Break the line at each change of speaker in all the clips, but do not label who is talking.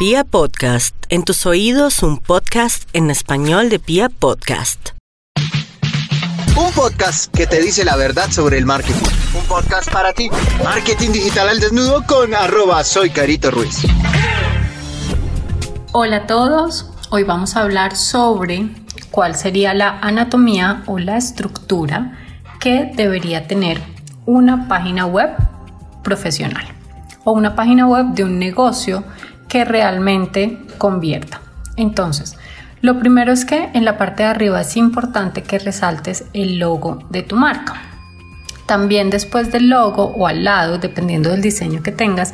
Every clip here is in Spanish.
Pia Podcast, en tus oídos un podcast en español de Pia Podcast.
Un podcast que te dice la verdad sobre el marketing. Un podcast para ti. Marketing digital al desnudo con arroba soy Carito Ruiz.
Hola a todos, hoy vamos a hablar sobre cuál sería la anatomía o la estructura que debería tener una página web profesional o una página web de un negocio que realmente convierta. Entonces, lo primero es que en la parte de arriba es importante que resaltes el logo de tu marca. También después del logo o al lado, dependiendo del diseño que tengas,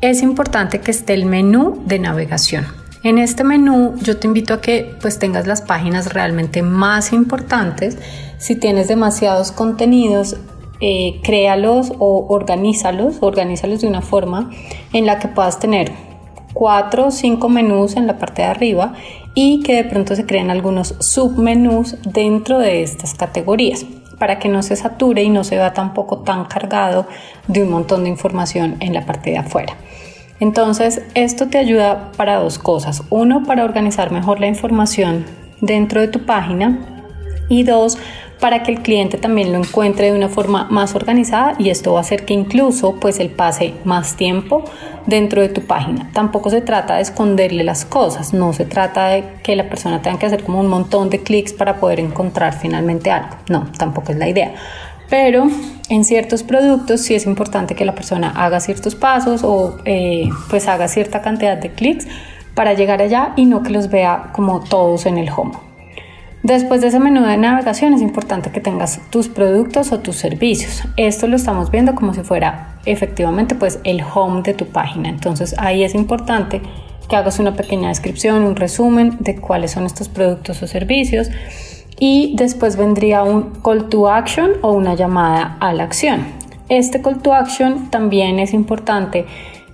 es importante que esté el menú de navegación. En este menú yo te invito a que pues tengas las páginas realmente más importantes. Si tienes demasiados contenidos, eh, créalos o organízalos, organízalos de una forma en la que puedas tener cuatro o cinco menús en la parte de arriba y que de pronto se creen algunos submenús dentro de estas categorías para que no se sature y no se vea tampoco tan cargado de un montón de información en la parte de afuera. Entonces, esto te ayuda para dos cosas. Uno, para organizar mejor la información dentro de tu página y dos, para que el cliente también lo encuentre de una forma más organizada y esto va a hacer que incluso pues él pase más tiempo dentro de tu página. Tampoco se trata de esconderle las cosas, no se trata de que la persona tenga que hacer como un montón de clics para poder encontrar finalmente algo. No, tampoco es la idea. Pero en ciertos productos sí es importante que la persona haga ciertos pasos o eh, pues haga cierta cantidad de clics para llegar allá y no que los vea como todos en el home. Después de ese menú de navegación es importante que tengas tus productos o tus servicios. Esto lo estamos viendo como si fuera efectivamente pues el home de tu página. Entonces ahí es importante que hagas una pequeña descripción, un resumen de cuáles son estos productos o servicios y después vendría un call to action o una llamada a la acción. Este call to action también es importante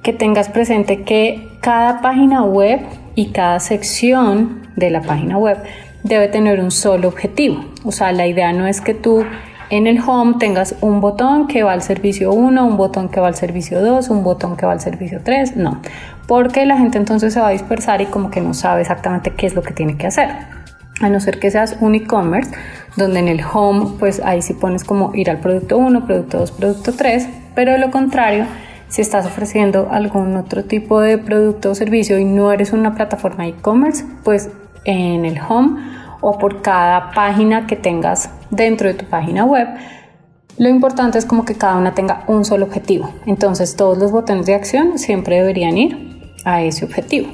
que tengas presente que cada página web y cada sección de la página web debe tener un solo objetivo. O sea, la idea no es que tú en el home tengas un botón que va al servicio 1, un botón que va al servicio 2, un botón que va al servicio 3, no, porque la gente entonces se va a dispersar y como que no sabe exactamente qué es lo que tiene que hacer a no ser que seas un e-commerce, donde en el home, pues ahí sí pones como ir al producto 1, producto 2, producto 3, pero de lo contrario, si estás ofreciendo algún otro tipo de producto o servicio y no eres una plataforma e-commerce, pues en el home o por cada página que tengas dentro de tu página web, lo importante es como que cada una tenga un solo objetivo. Entonces todos los botones de acción siempre deberían ir a ese objetivo.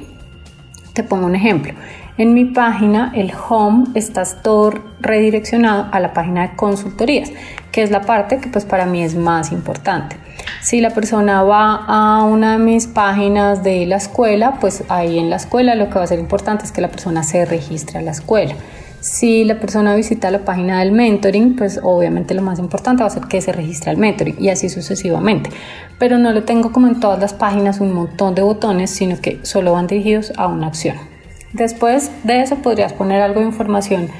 Te pongo un ejemplo. En mi página, el home está todo redireccionado a la página de consultorías, que es la parte que pues para mí es más importante. Si la persona va a una de mis páginas de la escuela, pues ahí en la escuela lo que va a ser importante es que la persona se registre a la escuela. Si la persona visita la página del mentoring, pues obviamente lo más importante va a ser que se registre al mentoring y así sucesivamente. Pero no le tengo como en todas las páginas un montón de botones, sino que solo van dirigidos a una acción. Después de eso podrías poner algo de información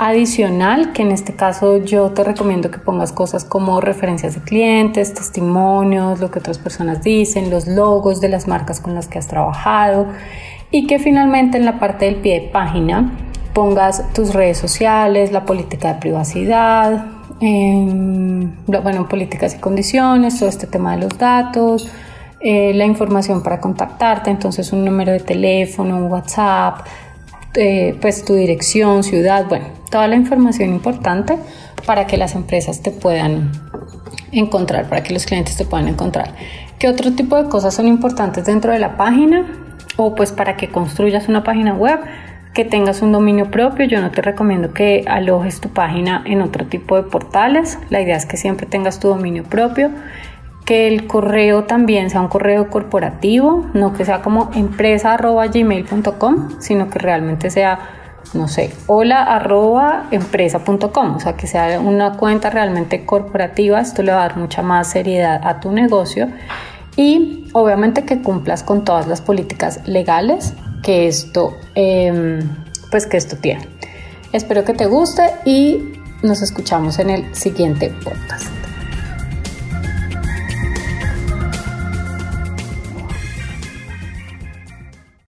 adicional, que en este caso yo te recomiendo que pongas cosas como referencias de clientes, testimonios, lo que otras personas dicen, los logos de las marcas con las que has trabajado y que finalmente en la parte del pie de página pongas tus redes sociales, la política de privacidad, em, bueno, políticas y condiciones, todo este tema de los datos, eh, la información para contactarte, entonces un número de teléfono, un WhatsApp, eh, pues tu dirección, ciudad, bueno, toda la información importante para que las empresas te puedan encontrar, para que los clientes te puedan encontrar. ¿Qué otro tipo de cosas son importantes dentro de la página? O pues para que construyas una página web, que tengas un dominio propio. Yo no te recomiendo que alojes tu página en otro tipo de portales. La idea es que siempre tengas tu dominio propio que el correo también sea un correo corporativo, no que sea como empresa.gmail.com, sino que realmente sea, no sé, hola empresa.com, o sea, que sea una cuenta realmente corporativa, esto le va a dar mucha más seriedad a tu negocio y obviamente que cumplas con todas las políticas legales que esto, em, pues que esto tiene. Espero que te guste y nos escuchamos en el siguiente podcast.